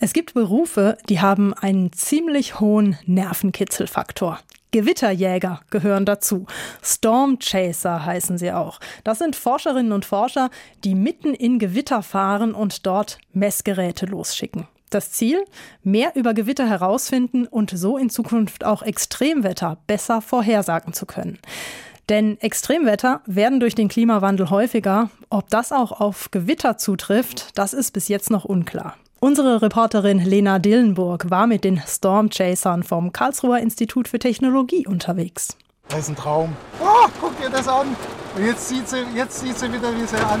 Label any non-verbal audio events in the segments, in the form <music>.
Es gibt Berufe, die haben einen ziemlich hohen Nervenkitzelfaktor. Gewitterjäger gehören dazu. Storm Chaser heißen sie auch. Das sind Forscherinnen und Forscher, die mitten in Gewitter fahren und dort Messgeräte losschicken. Das Ziel? Mehr über Gewitter herausfinden und so in Zukunft auch Extremwetter besser vorhersagen zu können. Denn Extremwetter werden durch den Klimawandel häufiger. Ob das auch auf Gewitter zutrifft, das ist bis jetzt noch unklar. Unsere Reporterin Lena Dillenburg war mit den Stormchasern vom Karlsruher Institut für Technologie unterwegs. Das ist ein Traum. Oh, guck dir das an. Und jetzt sieht sie, jetzt sieht sie wieder, wie sie an.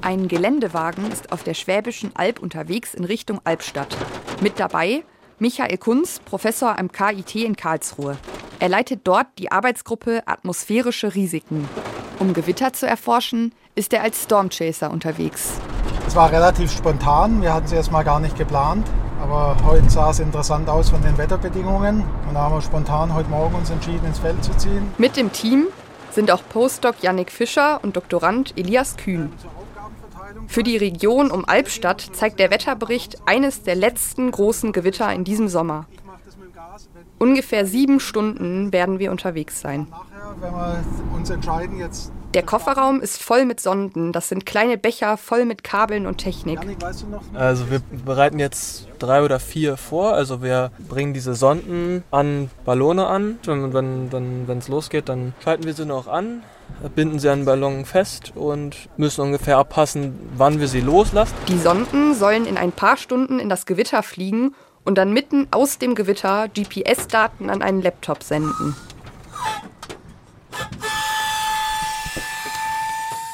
Ein Geländewagen ist auf der Schwäbischen Alb unterwegs in Richtung Albstadt. Mit dabei Michael Kunz, Professor am KIT in Karlsruhe. Er leitet dort die Arbeitsgruppe Atmosphärische Risiken. Um Gewitter zu erforschen, ist er als Stormchaser unterwegs. Es war relativ spontan. Wir hatten es erst mal gar nicht geplant. Aber heute sah es interessant aus von den Wetterbedingungen. Und da haben wir spontan heute Morgen uns entschieden, ins Feld zu ziehen. Mit dem Team sind auch Postdoc Yannick Fischer und Doktorand Elias Kühn. Für die Region um Albstadt zeigt der Wetterbericht eines der letzten großen Gewitter in diesem Sommer. Ungefähr sieben Stunden werden wir unterwegs sein. Wenn wir uns entscheiden, jetzt der Kofferraum ist voll mit Sonden. Das sind kleine Becher voll mit Kabeln und Technik. Also wir bereiten jetzt drei oder vier vor. Also wir bringen diese Sonden an Ballone an. Und wenn es losgeht, dann schalten wir sie noch an, binden sie an Ballon fest und müssen ungefähr abpassen, wann wir sie loslassen. Die Sonden sollen in ein paar Stunden in das Gewitter fliegen und dann mitten aus dem Gewitter GPS-Daten an einen Laptop senden.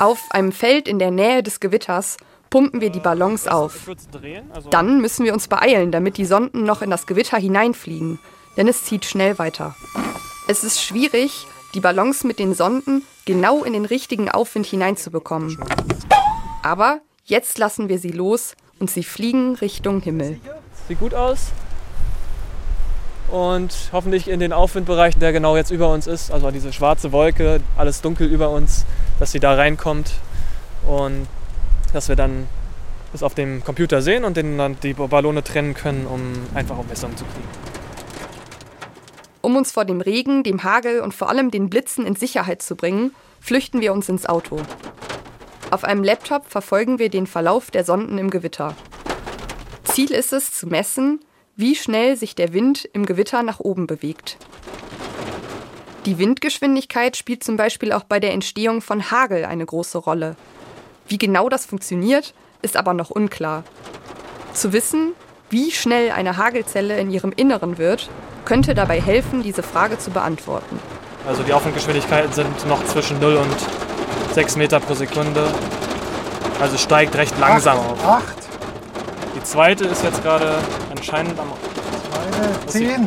Auf einem Feld in der Nähe des Gewitters pumpen wir die Ballons auf. Also Dann müssen wir uns beeilen, damit die Sonden noch in das Gewitter hineinfliegen, denn es zieht schnell weiter. Es ist schwierig, die Ballons mit den Sonden genau in den richtigen Aufwind hineinzubekommen. Aber jetzt lassen wir sie los und sie fliegen Richtung Himmel. Sieht gut aus. Und hoffentlich in den Aufwindbereich, der genau jetzt über uns ist, also diese schwarze Wolke, alles dunkel über uns, dass sie da reinkommt und dass wir dann das auf dem Computer sehen und dann die Ballone trennen können, um einfach auch Messungen zu kriegen. Um uns vor dem Regen, dem Hagel und vor allem den Blitzen in Sicherheit zu bringen, flüchten wir uns ins Auto. Auf einem Laptop verfolgen wir den Verlauf der Sonden im Gewitter. Ziel ist es, zu messen, wie schnell sich der Wind im Gewitter nach oben bewegt. Die Windgeschwindigkeit spielt zum Beispiel auch bei der Entstehung von Hagel eine große Rolle. Wie genau das funktioniert, ist aber noch unklar. Zu wissen, wie schnell eine Hagelzelle in ihrem Inneren wird, könnte dabei helfen, diese Frage zu beantworten. Also die Aufwindgeschwindigkeiten sind noch zwischen 0 und 6 Meter pro Sekunde. Also steigt recht langsam auf. Acht. Die zweite ist jetzt gerade anscheinend am. Zweite, 10.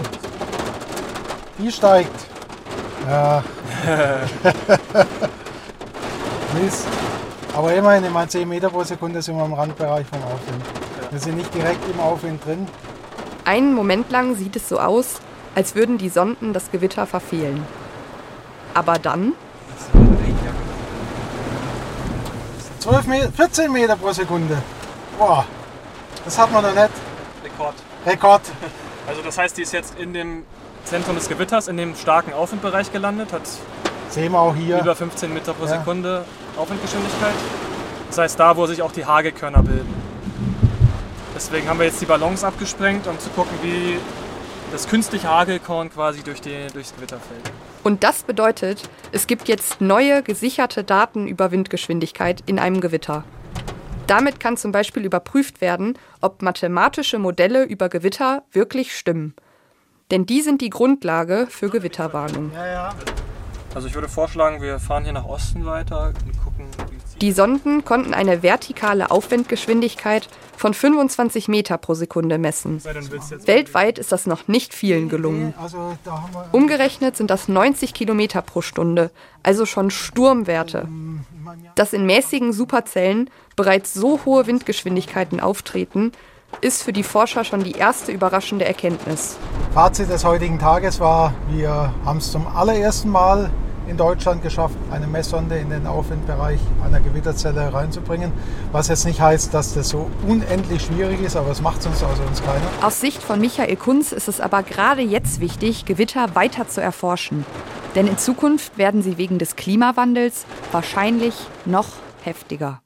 Die steigt. Ja. <laughs> Mist. Aber immerhin, immer 10 Meter pro Sekunde sind wir im Randbereich vom Aufwind. Wir sind nicht direkt im Aufwind drin. Einen Moment lang sieht es so aus, als würden die Sonden das Gewitter verfehlen. Aber dann. 12 Meter, 14 Meter pro Sekunde. Boah, das hat man noch nicht. Rekord. Rekord. Also das heißt, die ist jetzt in dem Zentrum des Gewitters in dem starken Aufwindbereich gelandet, hat Sehen wir auch hier. über 15 Meter pro Sekunde Aufwindgeschwindigkeit. Das heißt, da, wo sich auch die Hagelkörner bilden. Deswegen haben wir jetzt die Ballons abgesprengt, um zu gucken, wie das künstliche Hagelkorn quasi durch die, durchs Gewitter fällt. Und das bedeutet, es gibt jetzt neue gesicherte Daten über Windgeschwindigkeit in einem Gewitter. Damit kann zum Beispiel überprüft werden, ob mathematische Modelle über Gewitter wirklich stimmen. Denn die sind die Grundlage für Gewitterwarnung. Also ich würde vorschlagen, wir fahren hier nach Osten weiter und gucken. Die Sonden konnten eine vertikale Aufwindgeschwindigkeit von 25 Meter pro Sekunde messen. Weltweit ist das noch nicht vielen gelungen. Also Umgerechnet sind das 90 Kilometer pro Stunde, also schon Sturmwerte. Dass in mäßigen Superzellen bereits so hohe Windgeschwindigkeiten auftreten, ist für die Forscher schon die erste überraschende Erkenntnis. Fazit des heutigen Tages war, wir haben es zum allerersten Mal in Deutschland geschafft, eine Messsonde in den Aufwindbereich einer Gewitterzelle reinzubringen. Was jetzt nicht heißt, dass das so unendlich schwierig ist, aber es macht es uns also uns keiner. Aus Sicht von Michael Kunz ist es aber gerade jetzt wichtig, Gewitter weiter zu erforschen. Denn in Zukunft werden sie wegen des Klimawandels wahrscheinlich noch heftiger.